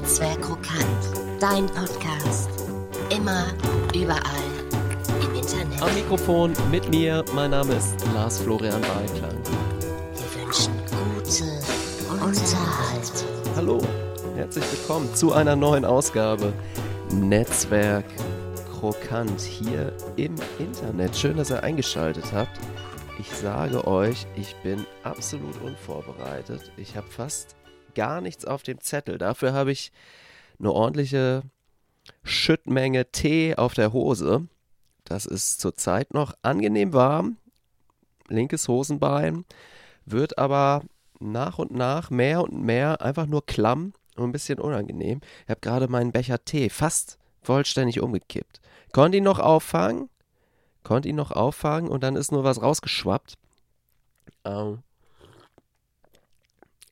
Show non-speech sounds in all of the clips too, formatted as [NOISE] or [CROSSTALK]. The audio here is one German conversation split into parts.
Netzwerk Krokant. Dein Podcast. Immer, überall. Im Internet. Am Mikrofon mit mir, mein Name ist Lars Florian Beiklang. Wir wünschen gute Unterhaltung. Hallo, herzlich willkommen zu einer neuen Ausgabe Netzwerk Krokant hier im Internet. Schön, dass ihr eingeschaltet habt. Ich sage euch, ich bin absolut unvorbereitet. Ich habe fast gar nichts auf dem Zettel. Dafür habe ich eine ordentliche Schüttmenge Tee auf der Hose. Das ist zurzeit noch angenehm warm. Linkes Hosenbein. Wird aber nach und nach mehr und mehr einfach nur klamm und ein bisschen unangenehm. Ich habe gerade meinen Becher Tee fast vollständig umgekippt. Konnte ihn noch auffangen, konnte ihn noch auffangen und dann ist nur was rausgeschwappt. Ähm,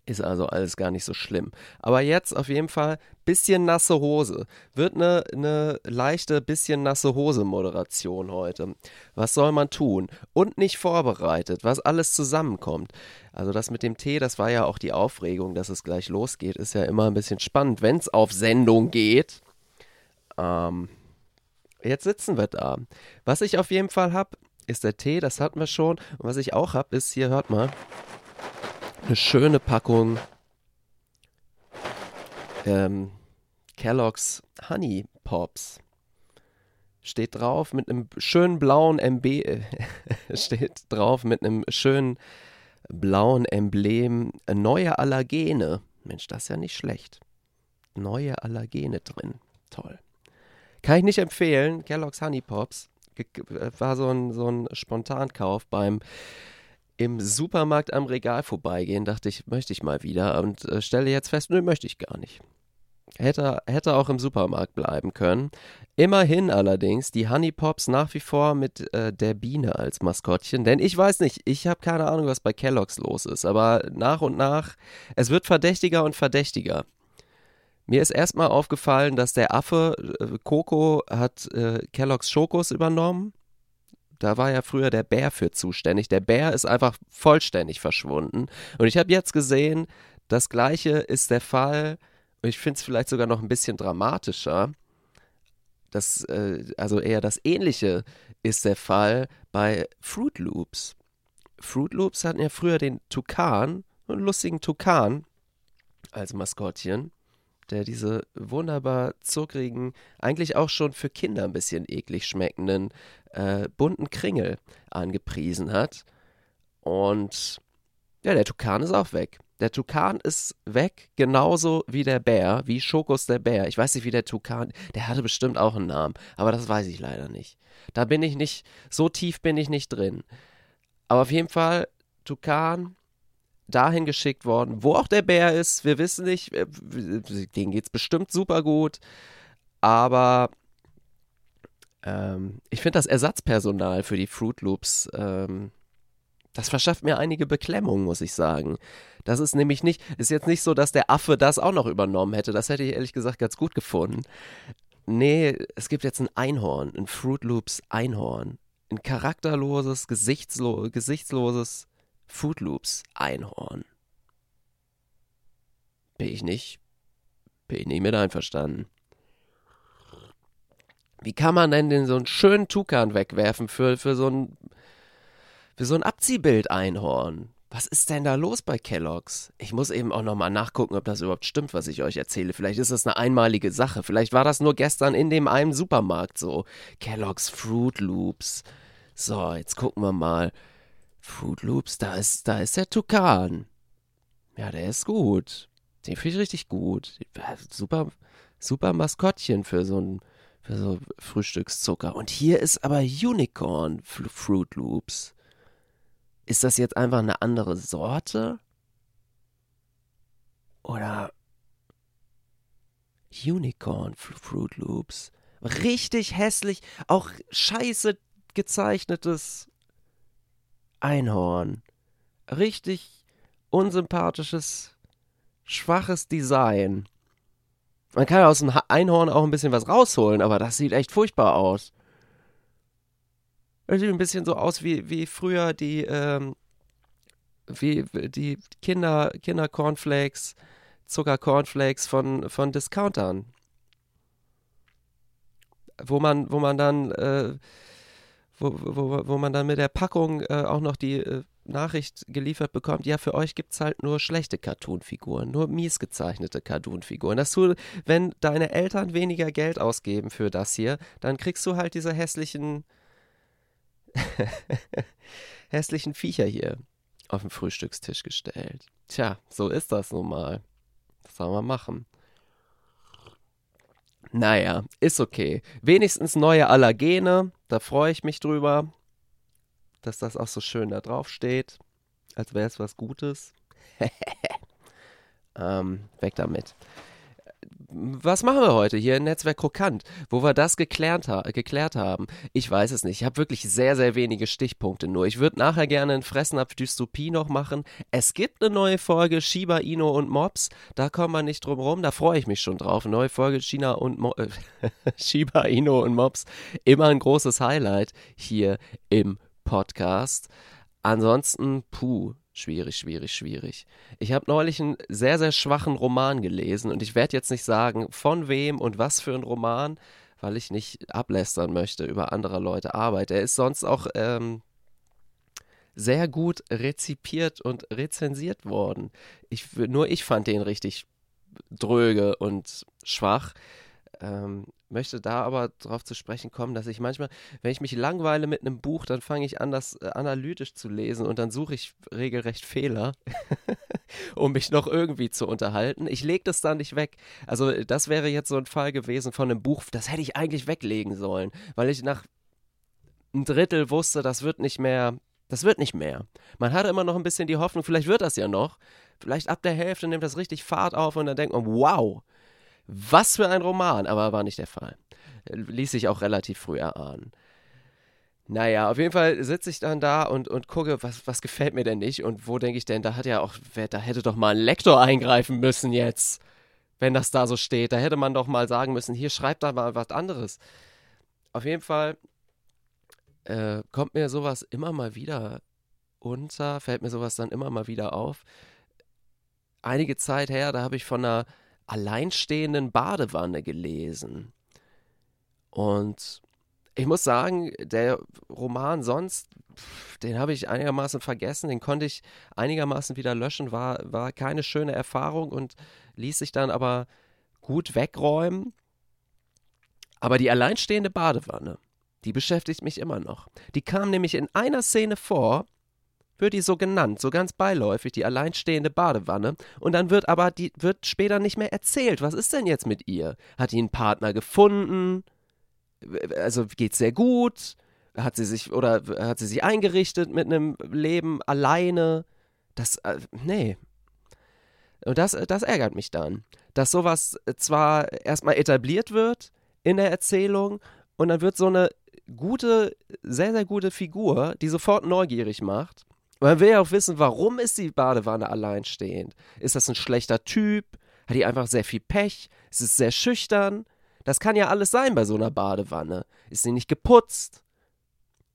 ist also alles gar nicht so schlimm. Aber jetzt auf jeden Fall bisschen nasse Hose. Wird eine, eine leichte bisschen nasse Hose Moderation heute. Was soll man tun? Und nicht vorbereitet, was alles zusammenkommt. Also das mit dem Tee, das war ja auch die Aufregung, dass es gleich losgeht. Ist ja immer ein bisschen spannend, wenn es auf Sendung geht. Ähm, jetzt sitzen wir da. Was ich auf jeden Fall habe, ist der Tee, das hatten wir schon. Und was ich auch habe, ist hier, hört mal eine schöne Packung ähm, Kellogg's Honey Pops. Steht drauf mit einem schönen blauen MB, äh, [LAUGHS] steht drauf mit einem schönen blauen Emblem äh, neue Allergene. Mensch, das ist ja nicht schlecht. Neue Allergene drin. Toll. Kann ich nicht empfehlen. Kellogg's Honey Pops äh, war so ein, so ein Spontankauf beim im Supermarkt am Regal vorbeigehen, dachte ich, möchte ich mal wieder und äh, stelle jetzt fest, nö, möchte ich gar nicht. Hätte, hätte auch im Supermarkt bleiben können. Immerhin allerdings die Honey Pops nach wie vor mit äh, der Biene als Maskottchen. Denn ich weiß nicht, ich habe keine Ahnung, was bei Kellogg's los ist. Aber nach und nach, es wird verdächtiger und verdächtiger. Mir ist erstmal aufgefallen, dass der Affe äh, Coco hat äh, Kellogg's Schokos übernommen da war ja früher der Bär für zuständig. Der Bär ist einfach vollständig verschwunden. Und ich habe jetzt gesehen, das gleiche ist der Fall, und ich finde es vielleicht sogar noch ein bisschen dramatischer. Das, äh, also eher das Ähnliche ist der Fall bei Fruit Loops. Fruit Loops hatten ja früher den Tukan, einen lustigen Tukan als Maskottchen der diese wunderbar zuckrigen, eigentlich auch schon für Kinder ein bisschen eklig schmeckenden äh, bunten Kringel angepriesen hat. Und ja, der Tukan ist auch weg. Der Tukan ist weg, genauso wie der Bär, wie Schokos der Bär. Ich weiß nicht, wie der Tukan, der hatte bestimmt auch einen Namen, aber das weiß ich leider nicht. Da bin ich nicht, so tief bin ich nicht drin. Aber auf jeden Fall, Tukan dahin geschickt worden, wo auch der Bär ist. Wir wissen nicht, äh, denen geht es bestimmt super gut. Aber ähm, ich finde das Ersatzpersonal für die Fruit Loops, ähm, das verschafft mir einige Beklemmungen, muss ich sagen. Das ist nämlich nicht, ist jetzt nicht so, dass der Affe das auch noch übernommen hätte. Das hätte ich ehrlich gesagt ganz gut gefunden. Nee, es gibt jetzt ein Einhorn, ein Fruit Loops Einhorn. Ein charakterloses, gesichtslo gesichtsloses Fruit Loops Einhorn. Bin ich nicht. Bin ich nicht mit einverstanden. Wie kann man denn den so einen schönen Tukan wegwerfen für, für so ein für so ein Abziehbild Einhorn? Was ist denn da los bei Kellogg's? Ich muss eben auch nochmal nachgucken, ob das überhaupt stimmt, was ich euch erzähle. Vielleicht ist das eine einmalige Sache. Vielleicht war das nur gestern in dem einen Supermarkt so. Kellogg's Fruit Loops. So, jetzt gucken wir mal. Fruit Loops, da ist, da ist der Tukan. Ja, der ist gut. Den finde ich richtig gut. Super, super Maskottchen für so ein für so Frühstückszucker. Und hier ist aber Unicorn Fruit Loops. Ist das jetzt einfach eine andere Sorte? Oder Unicorn Fruit Loops? Richtig hässlich, auch scheiße gezeichnetes Einhorn. Richtig unsympathisches, schwaches Design. Man kann aus dem Einhorn auch ein bisschen was rausholen, aber das sieht echt furchtbar aus. Das sieht ein bisschen so aus wie, wie früher die, ähm, wie die Kinder, Kinder-Cornflakes, Zuckercornflakes von, von Discountern. Wo man, wo man dann, äh, wo, wo, wo man dann mit der Packung äh, auch noch die äh, Nachricht geliefert bekommt, ja, für euch gibt es halt nur schlechte Cartoon-Figuren, nur mies gezeichnete Cartoon-Figuren. Das du, wenn deine Eltern weniger Geld ausgeben für das hier, dann kriegst du halt diese hässlichen, [LAUGHS] hässlichen Viecher hier auf den Frühstückstisch gestellt. Tja, so ist das nun mal. Was soll man machen? Naja, ist okay. Wenigstens neue Allergene, da freue ich mich drüber dass das auch so schön da drauf steht, als wäre es was Gutes. [LAUGHS] ähm, weg damit. Was machen wir heute hier in Netzwerk Krokant, wo wir das geklärt, ha geklärt haben? Ich weiß es nicht. Ich habe wirklich sehr, sehr wenige Stichpunkte nur. Ich würde nachher gerne ein Fressnapf Dystopie noch machen. Es gibt eine neue Folge Shiba Inu und Mobs. Da kommen wir nicht drum rum. Da freue ich mich schon drauf. Eine neue Folge China und Mo äh, [LAUGHS] Shiba Inu und Mobs. Immer ein großes Highlight hier im Podcast. Ansonsten, puh, schwierig, schwierig, schwierig. Ich habe neulich einen sehr, sehr schwachen Roman gelesen und ich werde jetzt nicht sagen, von wem und was für ein Roman, weil ich nicht ablästern möchte über andere Leute Arbeit. Er ist sonst auch ähm, sehr gut rezipiert und rezensiert worden. Ich, nur ich fand den richtig dröge und schwach. Ähm, möchte da aber darauf zu sprechen kommen, dass ich manchmal, wenn ich mich langweile mit einem Buch, dann fange ich an, das äh, analytisch zu lesen und dann suche ich regelrecht Fehler, [LAUGHS] um mich noch irgendwie zu unterhalten. Ich lege das dann nicht weg. Also das wäre jetzt so ein Fall gewesen von einem Buch, das hätte ich eigentlich weglegen sollen, weil ich nach ein Drittel wusste, das wird nicht mehr, das wird nicht mehr. Man hatte immer noch ein bisschen die Hoffnung, vielleicht wird das ja noch. Vielleicht ab der Hälfte nimmt das richtig Fahrt auf und dann denkt man, wow, was für ein Roman, aber war nicht der Fall. Ließ sich auch relativ früh erahnen. Naja, auf jeden Fall sitze ich dann da und, und gucke, was, was gefällt mir denn nicht und wo denke ich denn, da hat ja auch, da hätte doch mal ein Lektor eingreifen müssen jetzt, wenn das da so steht. Da hätte man doch mal sagen müssen, hier schreibt da mal was anderes. Auf jeden Fall äh, kommt mir sowas immer mal wieder unter, fällt mir sowas dann immer mal wieder auf. Einige Zeit her, da habe ich von einer alleinstehenden Badewanne gelesen. Und ich muss sagen, der Roman sonst, den habe ich einigermaßen vergessen, den konnte ich einigermaßen wieder löschen, war, war keine schöne Erfahrung und ließ sich dann aber gut wegräumen. Aber die alleinstehende Badewanne, die beschäftigt mich immer noch. Die kam nämlich in einer Szene vor, wird die so genannt, so ganz beiläufig, die alleinstehende Badewanne. Und dann wird aber, die wird später nicht mehr erzählt. Was ist denn jetzt mit ihr? Hat die einen Partner gefunden? Also geht's sehr gut? Hat sie sich oder hat sie sich eingerichtet mit einem Leben alleine? Das, äh, nee. Und das, das ärgert mich dann. Dass sowas zwar erstmal etabliert wird in der Erzählung und dann wird so eine gute, sehr, sehr gute Figur, die sofort neugierig macht, man will ja auch wissen, warum ist die Badewanne alleinstehend? Ist das ein schlechter Typ? Hat die einfach sehr viel Pech? Ist es sehr schüchtern? Das kann ja alles sein bei so einer Badewanne. Ist sie nicht geputzt?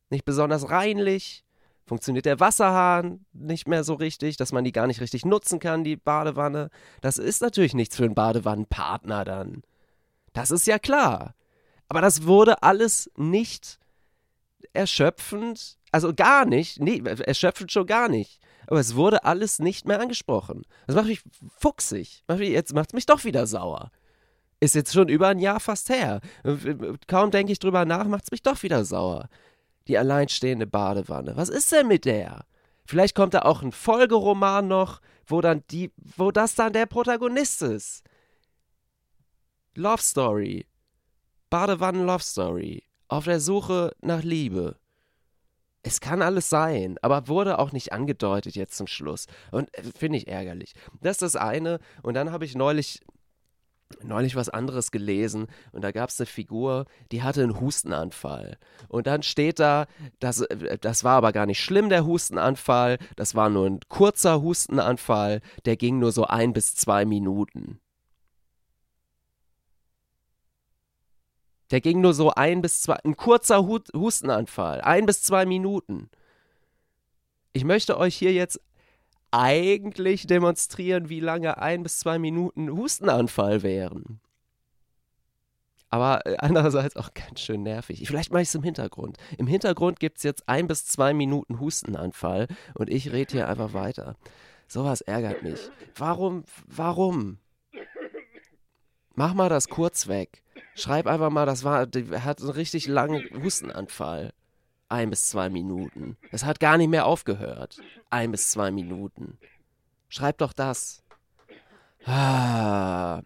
Nicht besonders reinlich? Funktioniert der Wasserhahn nicht mehr so richtig, dass man die gar nicht richtig nutzen kann, die Badewanne? Das ist natürlich nichts für einen Badewannenpartner dann. Das ist ja klar. Aber das wurde alles nicht erschöpfend also gar nicht, nee, erschöpfend schon gar nicht. Aber es wurde alles nicht mehr angesprochen. Das macht mich fuchsig. Jetzt macht es mich doch wieder sauer. Ist jetzt schon über ein Jahr fast her. Kaum denke ich drüber nach, macht es mich doch wieder sauer. Die alleinstehende Badewanne. Was ist denn mit der? Vielleicht kommt da auch ein Folgeroman noch, wo dann die, wo das dann der Protagonist ist. Love Story. Badewannen Love Story. Auf der Suche nach Liebe es kann alles sein, aber wurde auch nicht angedeutet jetzt zum Schluss. Und äh, finde ich ärgerlich. Das ist das eine. Und dann habe ich neulich neulich was anderes gelesen und da gab es eine Figur, die hatte einen Hustenanfall. Und dann steht da, das, äh, das war aber gar nicht schlimm, der Hustenanfall, das war nur ein kurzer Hustenanfall, der ging nur so ein bis zwei Minuten. Der ging nur so ein bis zwei, ein kurzer Hustenanfall, ein bis zwei Minuten. Ich möchte euch hier jetzt eigentlich demonstrieren, wie lange ein bis zwei Minuten Hustenanfall wären. Aber äh, andererseits auch ganz schön nervig. Vielleicht mache ich es im Hintergrund. Im Hintergrund gibt es jetzt ein bis zwei Minuten Hustenanfall und ich rede hier einfach weiter. Sowas ärgert mich. Warum, warum? Mach mal das kurz weg. Schreib einfach mal, das war, hat einen richtig langen Hustenanfall. Ein bis zwei Minuten. Es hat gar nicht mehr aufgehört. Ein bis zwei Minuten. Schreib doch das. Ah.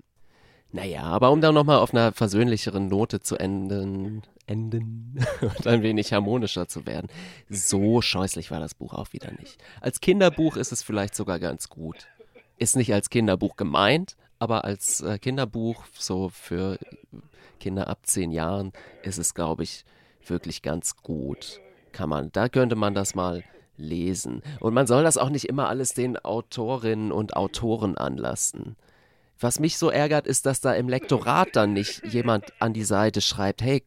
Naja, aber um da nochmal auf einer versöhnlicheren Note zu enden, enden [LAUGHS] und ein wenig harmonischer zu werden. So scheußlich war das Buch auch wieder nicht. Als Kinderbuch ist es vielleicht sogar ganz gut. Ist nicht als Kinderbuch gemeint, aber als äh, Kinderbuch, so für Kinder ab zehn Jahren, ist es, glaube ich, wirklich ganz gut. Kann man, da könnte man das mal lesen. Und man soll das auch nicht immer alles den Autorinnen und Autoren anlassen. Was mich so ärgert, ist, dass da im Lektorat dann nicht jemand an die Seite schreibt, hey,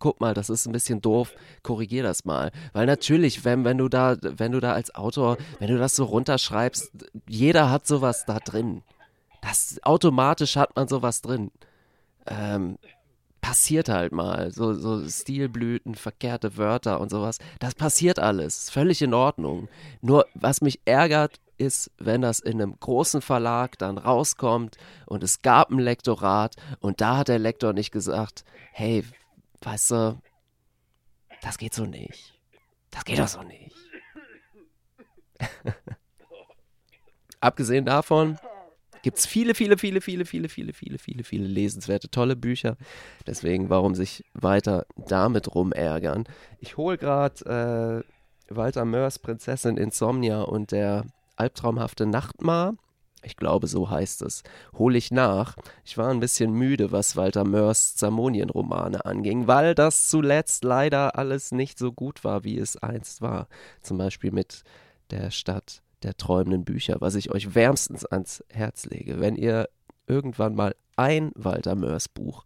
guck mal, das ist ein bisschen doof, korrigier das mal. Weil natürlich, wenn, wenn du da, wenn du da als Autor, wenn du das so runterschreibst, jeder hat sowas da drin. Das automatisch hat man sowas drin. Ähm, passiert halt mal. So, so Stilblüten, verkehrte Wörter und sowas. Das passiert alles. Völlig in Ordnung. Nur was mich ärgert, ist, wenn das in einem großen Verlag dann rauskommt und es gab ein Lektorat und da hat der Lektor nicht gesagt, hey, weißt du, das geht so nicht. Das geht doch so nicht. [LAUGHS] Abgesehen davon gibt es viele, viele, viele, viele, viele, viele, viele, viele, viele lesenswerte, tolle Bücher. Deswegen, warum sich weiter damit rumärgern? Ich hole gerade äh, Walter Mörs Prinzessin Insomnia und der albtraumhafte Nachtmar. Ich glaube, so heißt es. Hole ich nach. Ich war ein bisschen müde, was Walter Mörs Zamonien-Romane anging, weil das zuletzt leider alles nicht so gut war, wie es einst war. Zum Beispiel mit der Stadt der träumenden Bücher, was ich euch wärmstens ans Herz lege. Wenn ihr irgendwann mal ein Walter Mörs Buch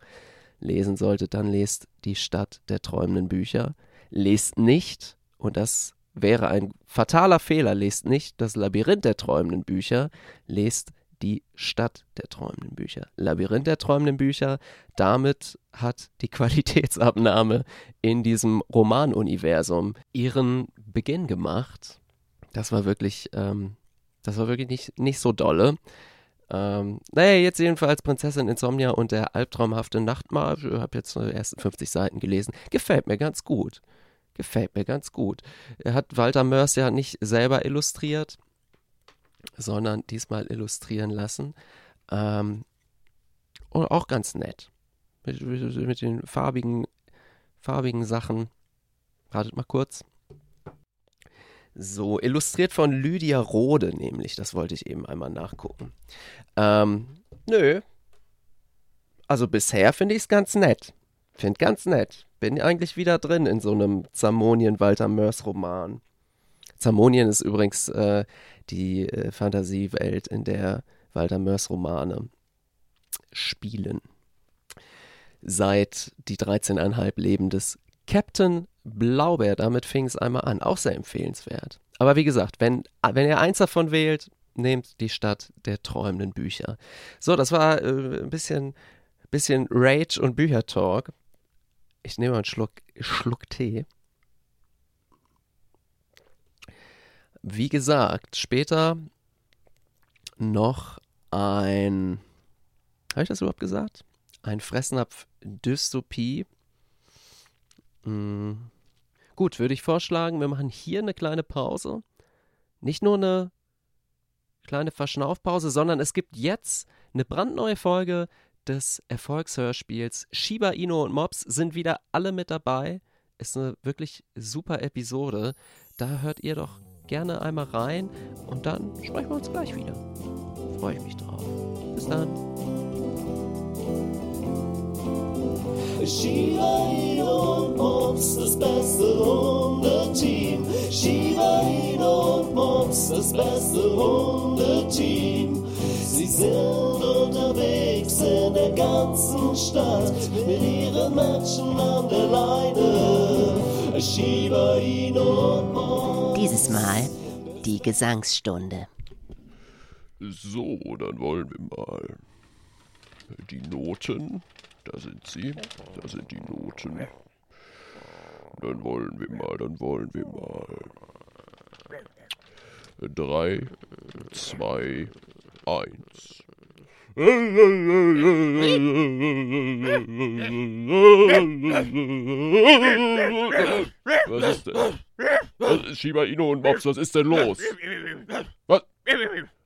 lesen solltet, dann lest die Stadt der träumenden Bücher. Lest nicht, und das wäre ein fataler Fehler, lest nicht das Labyrinth der träumenden Bücher, lest die Stadt der träumenden Bücher. Labyrinth der träumenden Bücher, damit hat die [LAUGHS] Qualitätsabnahme in diesem Romanuniversum ihren Beginn gemacht. Das war wirklich, ähm, das war wirklich nicht, nicht so dolle. Ähm, naja, jetzt jedenfalls Prinzessin Insomnia und der albtraumhafte Nachtmahl. Ich habe jetzt die ersten 50 Seiten gelesen. Gefällt mir ganz gut. Gefällt mir ganz gut. Er hat Walter Mörs ja nicht selber illustriert, sondern diesmal illustrieren lassen. Ähm, und auch ganz nett. Mit, mit den farbigen, farbigen Sachen. Wartet mal kurz. So, illustriert von Lydia Rode, nämlich. Das wollte ich eben einmal nachgucken. Ähm, nö. Also bisher finde ich es ganz nett. Finde ganz nett. Bin eigentlich wieder drin in so einem Zamonien-Walter Mörs-Roman. Zamonien ist übrigens äh, die äh, Fantasiewelt, in der Walter Mörs-Romane spielen. Seit die 13,5 Leben des Captain Blaubeer, damit fing es einmal an. Auch sehr empfehlenswert. Aber wie gesagt, wenn, wenn ihr eins davon wählt, nehmt die Stadt der träumenden Bücher. So, das war äh, ein bisschen, bisschen Rage und Büchertalk. Ich nehme mal einen Schluck, Schluck Tee. Wie gesagt, später noch ein. Habe ich das überhaupt gesagt? Ein Fressnapf Dystopie. Hm. Gut, würde ich vorschlagen, wir machen hier eine kleine Pause. Nicht nur eine kleine Verschnaufpause, sondern es gibt jetzt eine brandneue Folge des Erfolgshörspiels. Shiba Inu und Mobs sind wieder alle mit dabei. Ist eine wirklich super Episode. Da hört ihr doch gerne einmal rein und dann sprechen wir uns gleich wieder. Freue ich mich drauf. Bis dann. Shiba Inu Mobs, das beste Hundeteam. Shiba Inu und Mobs, das beste Hundeteam. Sie sind unterwegs in der ganzen Stadt mit ihren Menschen an der Leine. Shiba Inu und Mobs. Dieses Mal die Gesangsstunde. So, dann wollen wir mal. Die Noten, da sind sie. Da sind die Noten. Dann wollen wir mal, dann wollen wir mal. Drei, zwei, eins. Was ist denn? Was ist Shiba Inu und Mops, was ist denn los? Was?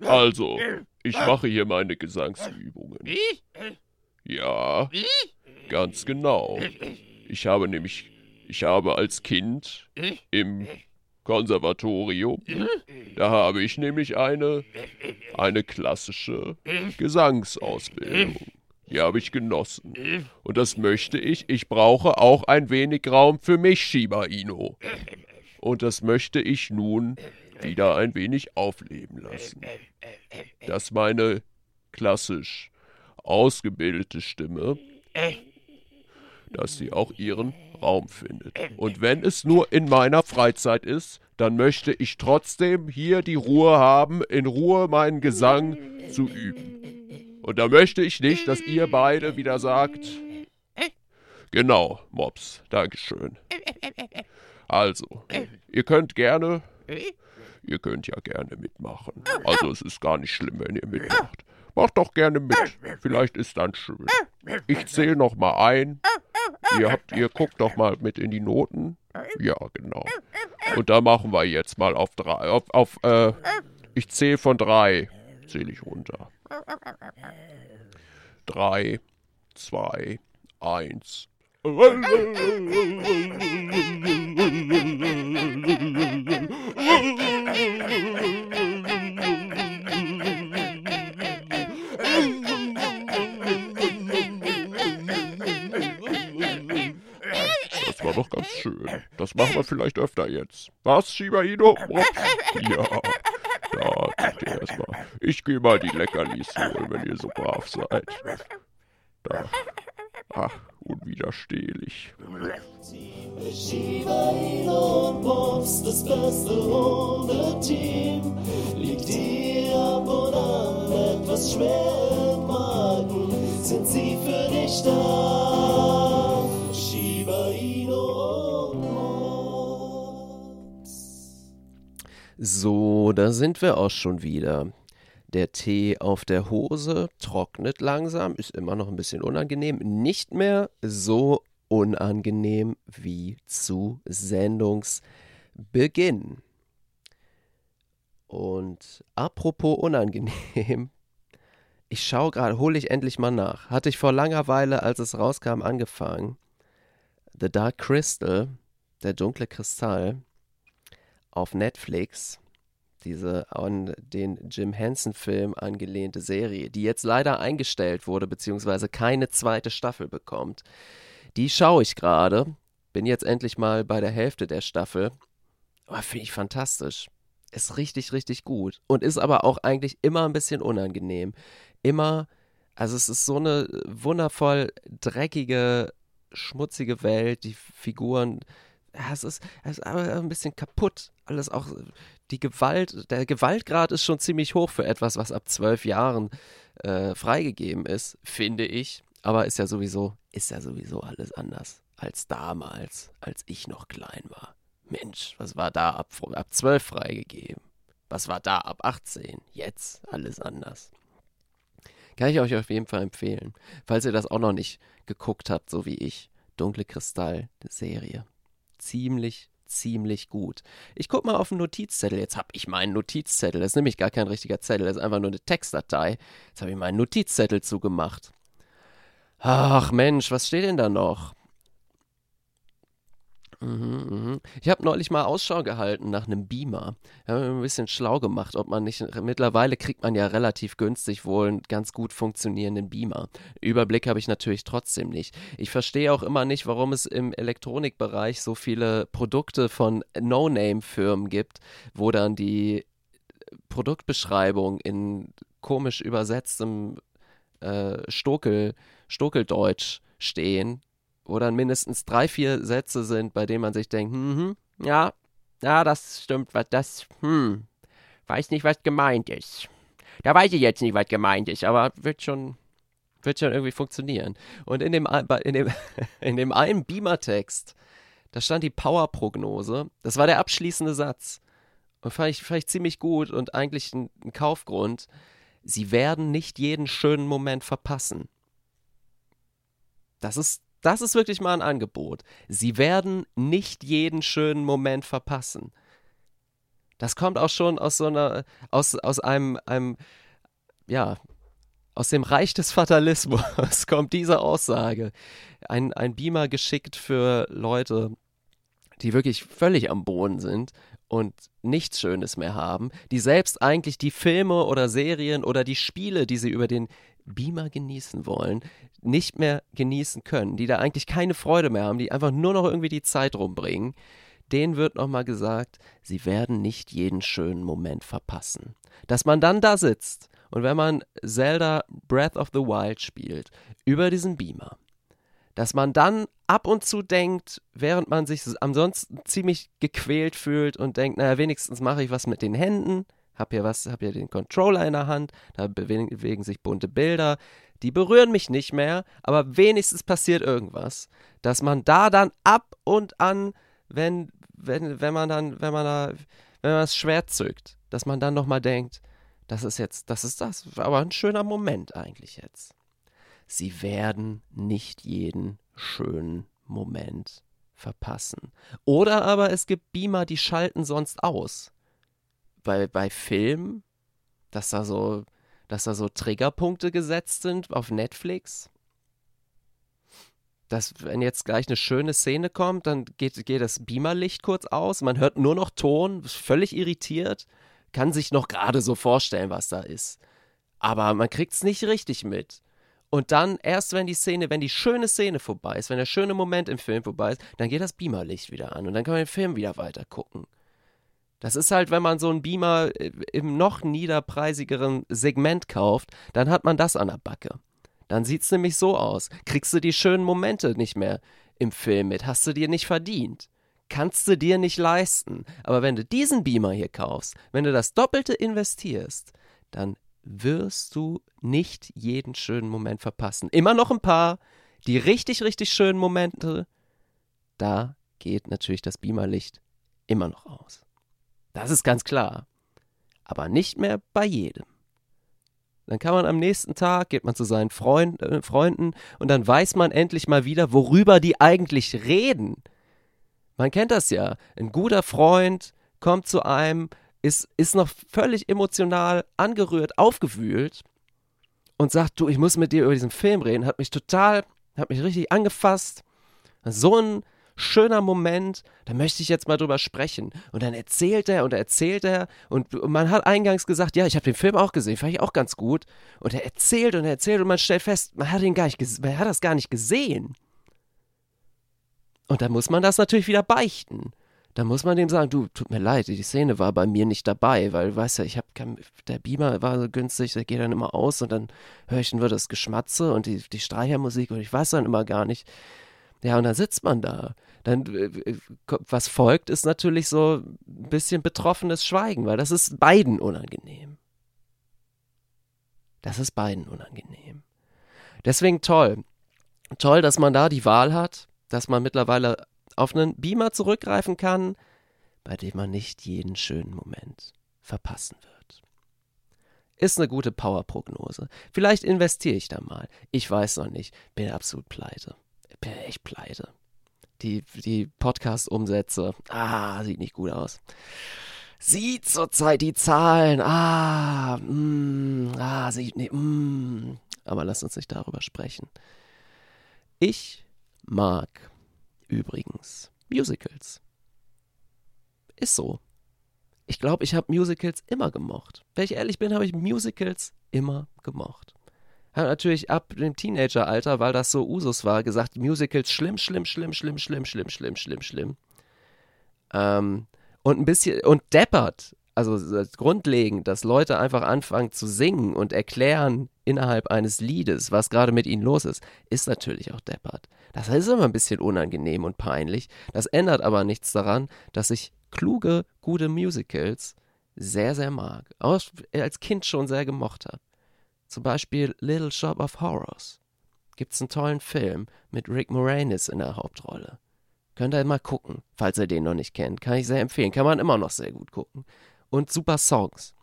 Also, ich mache hier meine Gesangsübungen. Ja, ganz genau. Ich habe nämlich, ich habe als Kind im Konservatorium, da habe ich nämlich eine, eine klassische Gesangsausbildung. Die habe ich genossen. Und das möchte ich. Ich brauche auch ein wenig Raum für mich, Shiba Inu. Und das möchte ich nun wieder ein wenig aufleben lassen. Dass meine klassisch ausgebildete Stimme, dass sie auch ihren Raum findet. Und wenn es nur in meiner Freizeit ist, dann möchte ich trotzdem hier die Ruhe haben, in Ruhe meinen Gesang zu üben. Und da möchte ich nicht, dass ihr beide wieder sagt. Genau, Mops, Dankeschön. Also, ihr könnt gerne. Ihr könnt ja gerne mitmachen. Also es ist gar nicht schlimm, wenn ihr mitmacht. Macht doch gerne mit. Vielleicht ist dann schön. Ich zähle noch mal ein. Ihr habt, ihr guckt doch mal mit in die Noten. Ja, genau. Und da machen wir jetzt mal auf drei. Auf, auf äh, ich zähle von drei. Zähle ich runter. Drei, zwei, eins. [LAUGHS] war doch ganz schön. Das machen wir vielleicht öfter jetzt. Was, Shiba Inu? Ja. Da, erstmal. Ich gehe mal die Leckerlis holen, wenn ihr so brav seid. Da. Ach, unwiderstehlich. Shiba Inu und Mops, das beste Hundeteam. Liegt dir ab und an etwas schwer im Magen, sind sie für dich da. Shiba Inu. So, da sind wir auch schon wieder. Der Tee auf der Hose trocknet langsam, ist immer noch ein bisschen unangenehm. Nicht mehr so unangenehm wie zu Sendungsbeginn. Und apropos unangenehm, [LAUGHS] ich schaue gerade, hole ich endlich mal nach. Hatte ich vor langer Weile, als es rauskam, angefangen. The Dark Crystal, der dunkle Kristall, auf Netflix diese an den Jim Henson-Film angelehnte Serie, die jetzt leider eingestellt wurde, beziehungsweise keine zweite Staffel bekommt. Die schaue ich gerade. Bin jetzt endlich mal bei der Hälfte der Staffel. Aber finde ich fantastisch. Ist richtig, richtig gut. Und ist aber auch eigentlich immer ein bisschen unangenehm. Immer, also es ist so eine wundervoll dreckige, schmutzige Welt. Die Figuren ja, es ist, es ist aber ein bisschen kaputt. Alles auch, die Gewalt, der Gewaltgrad ist schon ziemlich hoch für etwas, was ab zwölf Jahren äh, freigegeben ist, finde ich. Aber ist ja sowieso, ist ja sowieso alles anders als damals, als ich noch klein war. Mensch, was war da ab, ab 12 freigegeben? Was war da ab 18? Jetzt alles anders. Kann ich euch auf jeden Fall empfehlen, falls ihr das auch noch nicht geguckt habt, so wie ich. Dunkle Kristall, Serie ziemlich, ziemlich gut. Ich gucke mal auf den Notizzettel. Jetzt habe ich meinen Notizzettel. Das ist nämlich gar kein richtiger Zettel. Das ist einfach nur eine Textdatei. Jetzt habe ich meinen Notizzettel zugemacht. Ach Mensch, was steht denn da noch? Mhm, mhm. Ich habe neulich mal Ausschau gehalten nach einem Beamer. Ich habe ein bisschen schlau gemacht, ob man nicht. Mittlerweile kriegt man ja relativ günstig wohl einen ganz gut funktionierenden Beamer. Überblick habe ich natürlich trotzdem nicht. Ich verstehe auch immer nicht, warum es im Elektronikbereich so viele Produkte von No-Name-Firmen gibt, wo dann die Produktbeschreibung in komisch übersetztem äh, Stokel, Stokeldeutsch stehen wo dann mindestens drei, vier Sätze sind, bei denen man sich denkt, hm, hm, ja, ja, das stimmt, was das, hm, weiß nicht, was gemeint ist. da weiß ich jetzt nicht, was gemeint ist, aber wird schon, wird schon irgendwie funktionieren. Und in dem, in dem, [LAUGHS] in dem einen Beamer-Text, da stand die Power-Prognose. Das war der abschließende Satz. Und fand ich, fand ich ziemlich gut und eigentlich ein, ein Kaufgrund. Sie werden nicht jeden schönen Moment verpassen. Das ist, das ist wirklich mal ein Angebot. Sie werden nicht jeden schönen Moment verpassen. Das kommt auch schon aus so einer, aus, aus einem, einem, ja, aus dem Reich des Fatalismus [LAUGHS] kommt diese Aussage. Ein, ein Beamer geschickt für Leute, die wirklich völlig am Boden sind und nichts Schönes mehr haben, die selbst eigentlich die Filme oder Serien oder die Spiele, die sie über den Beamer genießen wollen, nicht mehr genießen können, die da eigentlich keine Freude mehr haben, die einfach nur noch irgendwie die Zeit rumbringen, denen wird nochmal gesagt, sie werden nicht jeden schönen Moment verpassen. Dass man dann da sitzt und wenn man Zelda Breath of the Wild spielt, über diesen Beamer, dass man dann ab und zu denkt, während man sich ansonsten ziemlich gequält fühlt und denkt, naja, wenigstens mache ich was mit den Händen, hab hier was, hab hier den Controller in der Hand, da bewegen sich bunte Bilder, die berühren mich nicht mehr, aber wenigstens passiert irgendwas, dass man da dann ab und an, wenn, wenn, wenn man dann, wenn man da, wenn man das Schwert zückt, dass man dann nochmal denkt, das ist jetzt, das ist das, aber ein schöner Moment eigentlich jetzt. Sie werden nicht jeden schönen Moment verpassen. Oder aber es gibt Beamer, die schalten sonst aus. Bei, bei Filmen, dass da so dass da so Triggerpunkte gesetzt sind auf Netflix. Dass, wenn jetzt gleich eine schöne Szene kommt, dann geht, geht das Beamerlicht kurz aus, man hört nur noch Ton, ist völlig irritiert, kann sich noch gerade so vorstellen, was da ist. Aber man kriegt es nicht richtig mit. Und dann, erst wenn die Szene, wenn die schöne Szene vorbei ist, wenn der schöne Moment im Film vorbei ist, dann geht das Beamerlicht wieder an und dann kann man den Film wieder weiter gucken. Das ist halt, wenn man so einen Beamer äh, im noch niederpreisigeren Segment kauft, dann hat man das an der Backe. Dann sieht es nämlich so aus. Kriegst du die schönen Momente nicht mehr im Film mit, hast du dir nicht verdient. Kannst du dir nicht leisten. Aber wenn du diesen Beamer hier kaufst, wenn du das Doppelte investierst, dann wirst du nicht jeden schönen Moment verpassen. Immer noch ein paar, die richtig, richtig schönen Momente, da geht natürlich das Beamerlicht immer noch aus. Das ist ganz klar. Aber nicht mehr bei jedem. Dann kann man am nächsten Tag, geht man zu seinen Freund, äh, Freunden und dann weiß man endlich mal wieder, worüber die eigentlich reden. Man kennt das ja. Ein guter Freund kommt zu einem, ist, ist noch völlig emotional angerührt, aufgewühlt und sagt, du, ich muss mit dir über diesen Film reden. Hat mich total, hat mich richtig angefasst. So ein schöner Moment, da möchte ich jetzt mal drüber sprechen. Und dann erzählt er und erzählt er und man hat eingangs gesagt, ja, ich habe den Film auch gesehen, fand ich auch ganz gut. Und er erzählt und er erzählt und man stellt fest, man hat ihn gar nicht, man hat das gar nicht gesehen. Und dann muss man das natürlich wieder beichten. Dann muss man dem sagen, du, tut mir leid, die Szene war bei mir nicht dabei, weil, weißt du, ich habe der Beamer war so günstig, der geht dann immer aus und dann höre ich nur das Geschmatze und die, die Streichermusik und ich weiß dann immer gar nicht. Ja, und dann sitzt man da dann äh, was folgt, ist natürlich so ein bisschen betroffenes Schweigen, weil das ist beiden unangenehm. Das ist beiden unangenehm. Deswegen toll. Toll, dass man da die Wahl hat, dass man mittlerweile auf einen Beamer zurückgreifen kann, bei dem man nicht jeden schönen Moment verpassen wird. Ist eine gute Powerprognose. Vielleicht investiere ich da mal. Ich weiß noch nicht. Bin absolut pleite. Bin echt pleite die, die Podcast-Umsätze. Ah, sieht nicht gut aus. Sieht zurzeit die Zahlen. Ah, mm, ah, sieht nicht. Mm. Aber lass uns nicht darüber sprechen. Ich mag übrigens Musicals. Ist so. Ich glaube, ich habe Musicals immer gemocht. Wenn ich ehrlich bin, habe ich Musicals immer gemocht hat natürlich ab dem Teenageralter, weil das so Usus war, gesagt, Musicals schlimm, schlimm, schlimm, schlimm, schlimm, schlimm, schlimm, schlimm, schlimm. Ähm, und ein bisschen, und deppert, also grundlegend, dass Leute einfach anfangen zu singen und erklären innerhalb eines Liedes, was gerade mit ihnen los ist, ist natürlich auch deppert. Das ist immer ein bisschen unangenehm und peinlich. Das ändert aber nichts daran, dass ich kluge, gute Musicals sehr, sehr mag, auch als Kind schon sehr gemocht habe. Zum Beispiel Little Shop of Horrors. Gibt es einen tollen Film mit Rick Moranis in der Hauptrolle. Könnt ihr mal gucken, falls ihr den noch nicht kennt. Kann ich sehr empfehlen. Kann man immer noch sehr gut gucken. Und super Songs.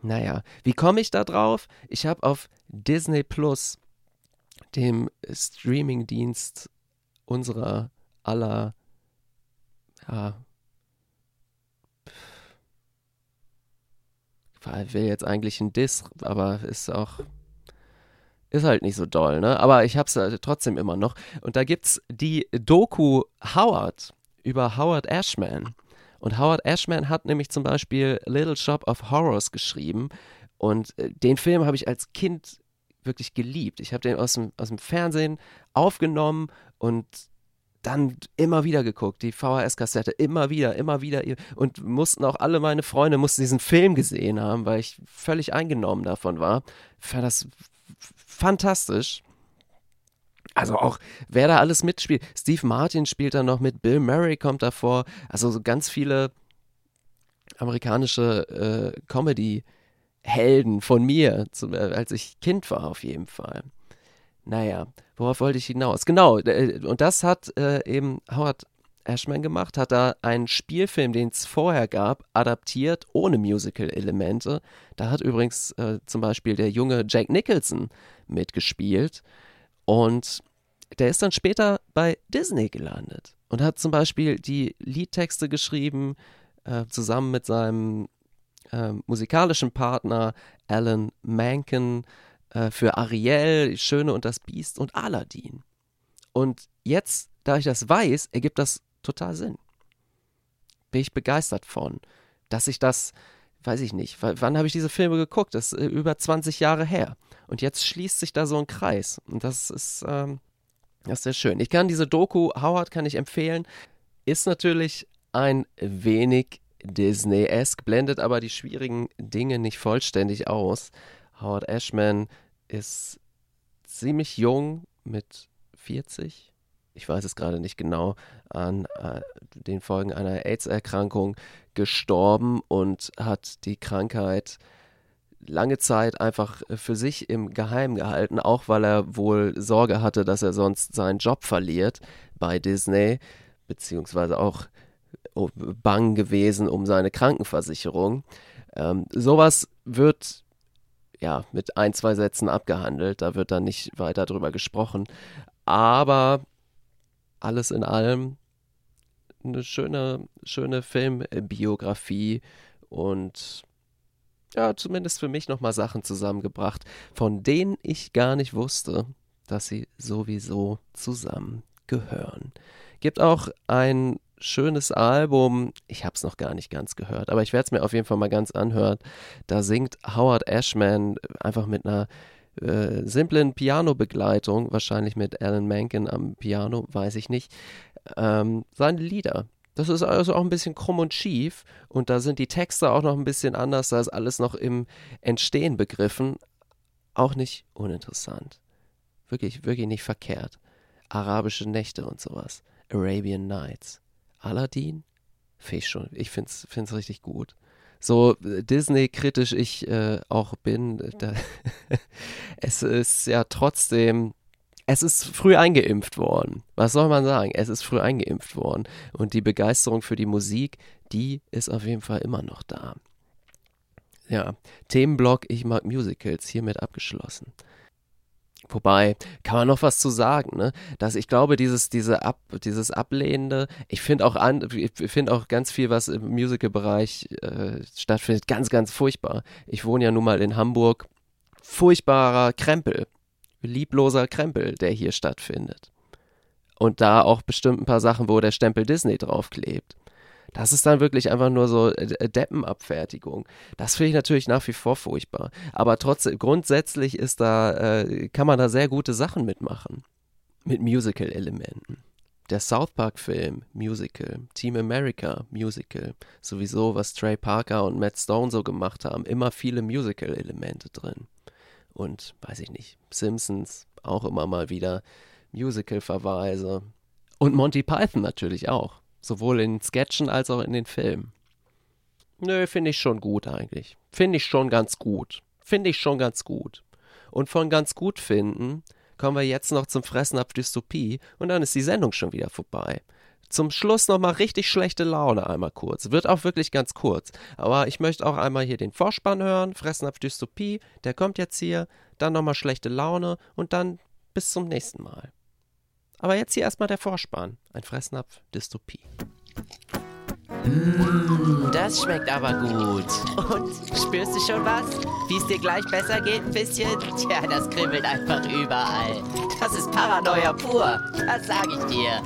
Naja, wie komme ich da drauf? Ich habe auf Disney Plus, dem Streamingdienst unserer aller, ja, will jetzt eigentlich ein Diss, aber ist auch, ist halt nicht so doll, ne? Aber ich hab's trotzdem immer noch. Und da gibt's die Doku Howard über Howard Ashman. Und Howard Ashman hat nämlich zum Beispiel Little Shop of Horrors geschrieben. Und äh, den Film habe ich als Kind wirklich geliebt. Ich habe den aus dem, aus dem Fernsehen aufgenommen und dann immer wieder geguckt, die VHS-Kassette, immer wieder, immer wieder. Und mussten auch alle meine Freunde mussten diesen Film gesehen haben, weil ich völlig eingenommen davon war. Fand das fantastisch. Also auch, wer da alles mitspielt. Steve Martin spielt da noch mit, Bill Murray kommt davor. Also so ganz viele amerikanische äh, Comedy-Helden von mir, äh, als ich Kind war auf jeden Fall. Naja, worauf wollte ich hinaus? Genau, äh, und das hat äh, eben Howard Ashman gemacht, hat da einen Spielfilm, den es vorher gab, adaptiert, ohne Musical-Elemente. Da hat übrigens äh, zum Beispiel der junge Jack Nicholson mitgespielt. Und der ist dann später bei Disney gelandet und hat zum Beispiel die Liedtexte geschrieben, äh, zusammen mit seinem äh, musikalischen Partner Alan Menken äh, für Ariel, Schöne und das Biest und Aladdin. Und jetzt, da ich das weiß, ergibt das total Sinn. Bin ich begeistert von, dass ich das, weiß ich nicht, wann habe ich diese Filme geguckt? Das ist über 20 Jahre her. Und jetzt schließt sich da so ein Kreis. Und das ist, ähm, das ist sehr schön. Ich kann diese Doku, Howard kann ich empfehlen, ist natürlich ein wenig Disney-esque, blendet aber die schwierigen Dinge nicht vollständig aus. Howard Ashman ist ziemlich jung mit 40, ich weiß es gerade nicht genau, an äh, den Folgen einer AIDS-Erkrankung gestorben und hat die Krankheit lange Zeit einfach für sich im Geheim gehalten, auch weil er wohl Sorge hatte, dass er sonst seinen Job verliert bei Disney, beziehungsweise auch oh, bang gewesen um seine Krankenversicherung. Ähm, sowas wird ja, mit ein, zwei Sätzen abgehandelt. Da wird dann nicht weiter drüber gesprochen. Aber alles in allem eine schöne, schöne Filmbiografie und ja, zumindest für mich nochmal Sachen zusammengebracht, von denen ich gar nicht wusste, dass sie sowieso zusammengehören. Gibt auch ein schönes Album. Ich habe es noch gar nicht ganz gehört, aber ich werde es mir auf jeden Fall mal ganz anhören. Da singt Howard Ashman einfach mit einer äh, simplen Piano-Begleitung, wahrscheinlich mit Alan Menken am Piano, weiß ich nicht, ähm, seine Lieder. Das ist also auch ein bisschen krumm und schief und da sind die Texte auch noch ein bisschen anders, da ist alles noch im Entstehen begriffen. Auch nicht uninteressant. Wirklich, wirklich nicht verkehrt. Arabische Nächte und sowas. Arabian Nights. Aladdin? Finde ich schon. Ich finde es richtig gut. So äh, Disney-kritisch ich äh, auch bin, äh, da, [LAUGHS] es ist ja trotzdem, es ist früh eingeimpft worden. Was soll man sagen? Es ist früh eingeimpft worden. Und die Begeisterung für die Musik, die ist auf jeden Fall immer noch da. Ja, Themenblock, ich mag Musicals, hiermit abgeschlossen. Wobei, kann man noch was zu sagen, ne? Dass ich glaube, dieses, diese Ab, dieses Ablehnende, ich finde auch an, ich finde auch ganz viel, was im Musical-Bereich äh, stattfindet, ganz, ganz furchtbar. Ich wohne ja nun mal in Hamburg. Furchtbarer Krempel, liebloser Krempel, der hier stattfindet. Und da auch bestimmt ein paar Sachen, wo der Stempel Disney draufklebt. Das ist dann wirklich einfach nur so äh, Deppenabfertigung. Das finde ich natürlich nach wie vor furchtbar. Aber trotzdem, grundsätzlich ist da, äh, kann man da sehr gute Sachen mitmachen. Mit Musical-Elementen. Der South Park-Film, Musical. Team America, Musical. Sowieso, was Trey Parker und Matt Stone so gemacht haben. Immer viele Musical-Elemente drin. Und, weiß ich nicht, Simpsons auch immer mal wieder Musical-Verweise. Und Monty Python natürlich auch sowohl in Sketchen als auch in den Filmen. Nö, finde ich schon gut eigentlich. Finde ich schon ganz gut. Finde ich schon ganz gut. Und von ganz gut finden kommen wir jetzt noch zum Fressen ab Dystopie und dann ist die Sendung schon wieder vorbei. Zum Schluss nochmal richtig schlechte Laune einmal kurz. Wird auch wirklich ganz kurz. Aber ich möchte auch einmal hier den Vorspann hören. Fressen ab Dystopie. Der kommt jetzt hier. Dann nochmal schlechte Laune und dann bis zum nächsten Mal. Aber jetzt hier erstmal der Vorspann. Ein Fressnapf Dystopie. Mmh, das schmeckt aber gut. Und spürst du schon was? Wie es dir gleich besser geht ein bisschen? Tja, das kribbelt einfach überall. Das ist Paranoia pur, das sag ich dir.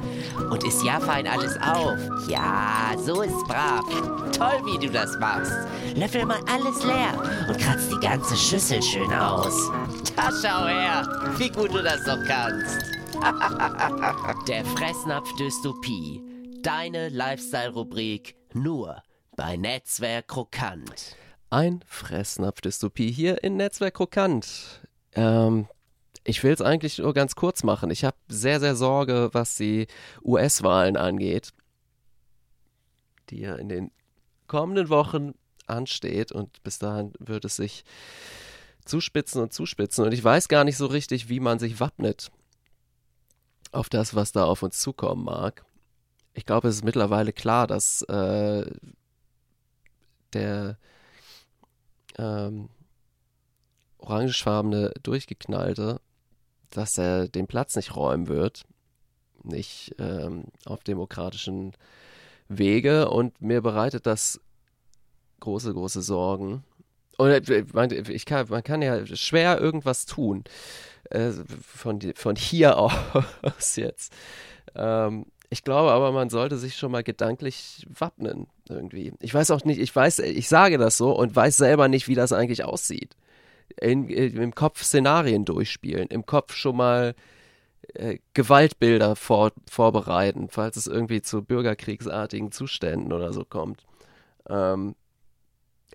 Und ist ja fein alles auf. Ja, so ist brav. Toll, wie du das machst. Löffel mal alles leer und kratz die ganze Schüssel schön aus. Da schau her, wie gut du das doch kannst. Der Fressnapf Dystopie. Deine Lifestyle-Rubrik nur bei Netzwerk Krokant. Ein Fressnapf-Dystopie hier in Netzwerk Krokant. Ähm, ich will es eigentlich nur ganz kurz machen. Ich habe sehr, sehr Sorge, was die US-Wahlen angeht, die ja in den kommenden Wochen ansteht und bis dahin wird es sich zuspitzen und zuspitzen und ich weiß gar nicht so richtig, wie man sich wappnet auf das, was da auf uns zukommen mag. Ich glaube, es ist mittlerweile klar, dass äh, der ähm, orangefarbene Durchgeknallte, dass er den Platz nicht räumen wird, nicht ähm, auf demokratischen Wege. Und mir bereitet das große, große Sorgen. Und äh, ich kann, man kann ja schwer irgendwas tun äh, von, von hier [LAUGHS] aus jetzt. Ähm, ich glaube aber, man sollte sich schon mal gedanklich wappnen irgendwie. Ich weiß auch nicht, ich weiß, ich sage das so und weiß selber nicht, wie das eigentlich aussieht. In, in, Im Kopf Szenarien durchspielen, im Kopf schon mal äh, Gewaltbilder vor, vorbereiten, falls es irgendwie zu bürgerkriegsartigen Zuständen oder so kommt. Ähm,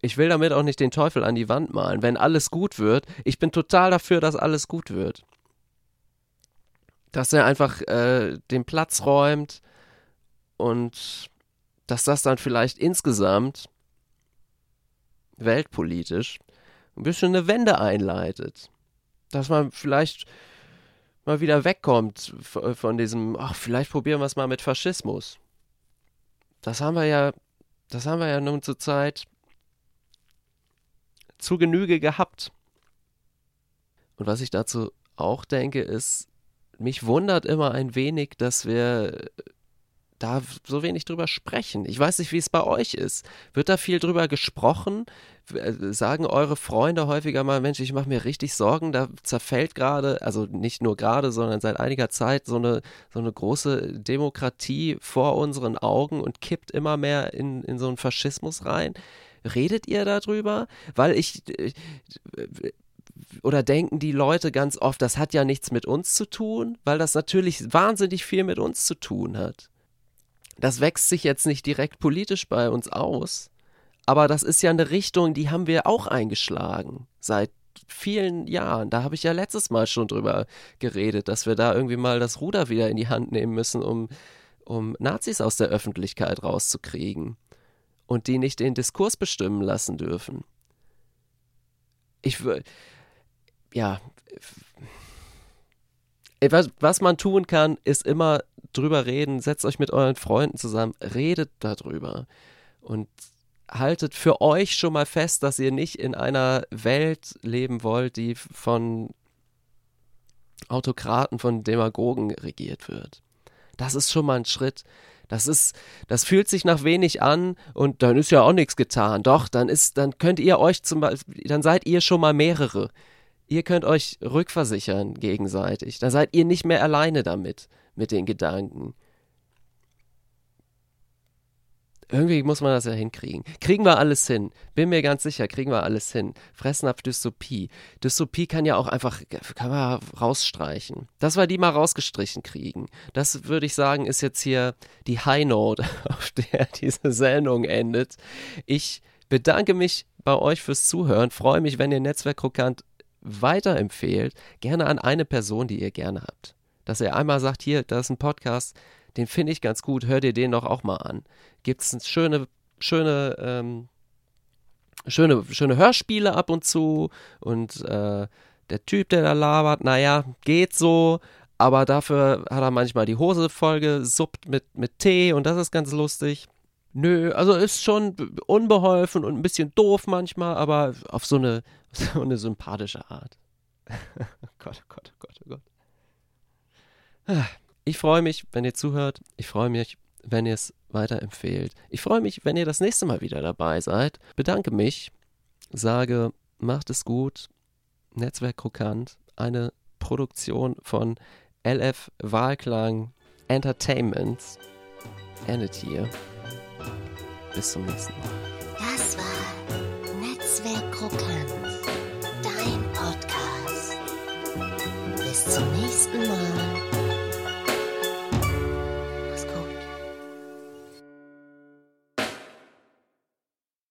ich will damit auch nicht den Teufel an die Wand malen. Wenn alles gut wird, ich bin total dafür, dass alles gut wird dass er einfach äh, den Platz räumt und dass das dann vielleicht insgesamt weltpolitisch ein bisschen eine Wende einleitet. Dass man vielleicht mal wieder wegkommt von diesem, ach, vielleicht probieren wir es mal mit Faschismus. Das haben wir ja, das haben wir ja nun zur Zeit zu Genüge gehabt. Und was ich dazu auch denke, ist, mich wundert immer ein wenig, dass wir da so wenig drüber sprechen. Ich weiß nicht, wie es bei euch ist. Wird da viel drüber gesprochen? Äh, sagen eure Freunde häufiger mal, Mensch, ich mache mir richtig Sorgen, da zerfällt gerade, also nicht nur gerade, sondern seit einiger Zeit so eine, so eine große Demokratie vor unseren Augen und kippt immer mehr in, in so einen Faschismus rein. Redet ihr darüber? Weil ich, äh, oder denken die Leute ganz oft, das hat ja nichts mit uns zu tun, weil das natürlich wahnsinnig viel mit uns zu tun hat. Das wächst sich jetzt nicht direkt politisch bei uns aus, aber das ist ja eine Richtung, die haben wir auch eingeschlagen seit vielen Jahren. Da habe ich ja letztes Mal schon drüber geredet, dass wir da irgendwie mal das Ruder wieder in die Hand nehmen müssen, um, um Nazis aus der Öffentlichkeit rauszukriegen und die nicht den Diskurs bestimmen lassen dürfen. Ich würde ja, was, was man tun kann, ist immer drüber reden, setzt euch mit euren Freunden zusammen, redet darüber und haltet für euch schon mal fest, dass ihr nicht in einer Welt leben wollt, die von Autokraten, von Demagogen regiert wird. Das ist schon mal ein Schritt. Das ist, das fühlt sich nach wenig an und dann ist ja auch nichts getan. Doch, dann ist, dann könnt ihr euch zum Beispiel, dann seid ihr schon mal mehrere ihr könnt euch rückversichern gegenseitig. Da seid ihr nicht mehr alleine damit, mit den Gedanken. Irgendwie muss man das ja hinkriegen. Kriegen wir alles hin. Bin mir ganz sicher, kriegen wir alles hin. Fressnapf Dystopie. Dystopie kann ja auch einfach, kann man rausstreichen. Dass wir die mal rausgestrichen kriegen. Das würde ich sagen, ist jetzt hier die High Note, [LAUGHS] auf der diese Sendung endet. Ich bedanke mich bei euch fürs Zuhören. Freue mich, wenn ihr Netzwerk Krokant weiterempfehlt, gerne an eine Person, die ihr gerne habt. Dass ihr einmal sagt, hier, das ist ein Podcast, den finde ich ganz gut, hör dir den doch auch mal an. Gibt es schöne, schöne ähm, schöne, schöne Hörspiele ab und zu und äh, der Typ, der da labert, naja, geht so, aber dafür hat er manchmal die Hose voll gesuppt mit, mit Tee und das ist ganz lustig. Nö, also ist schon unbeholfen und ein bisschen doof manchmal, aber auf so eine, [LAUGHS] so eine sympathische Art. [LAUGHS] oh Gott, oh Gott, oh Gott, oh Gott. Ich freue mich, wenn ihr zuhört. Ich freue mich, wenn ihr es weiterempfehlt. Ich freue mich, wenn ihr das nächste Mal wieder dabei seid. Bedanke mich, sage, macht es gut. Netzwerk Krokant, eine Produktion von LF Wahlklang Entertainment. Endet hier. Bis zum nächsten Mal.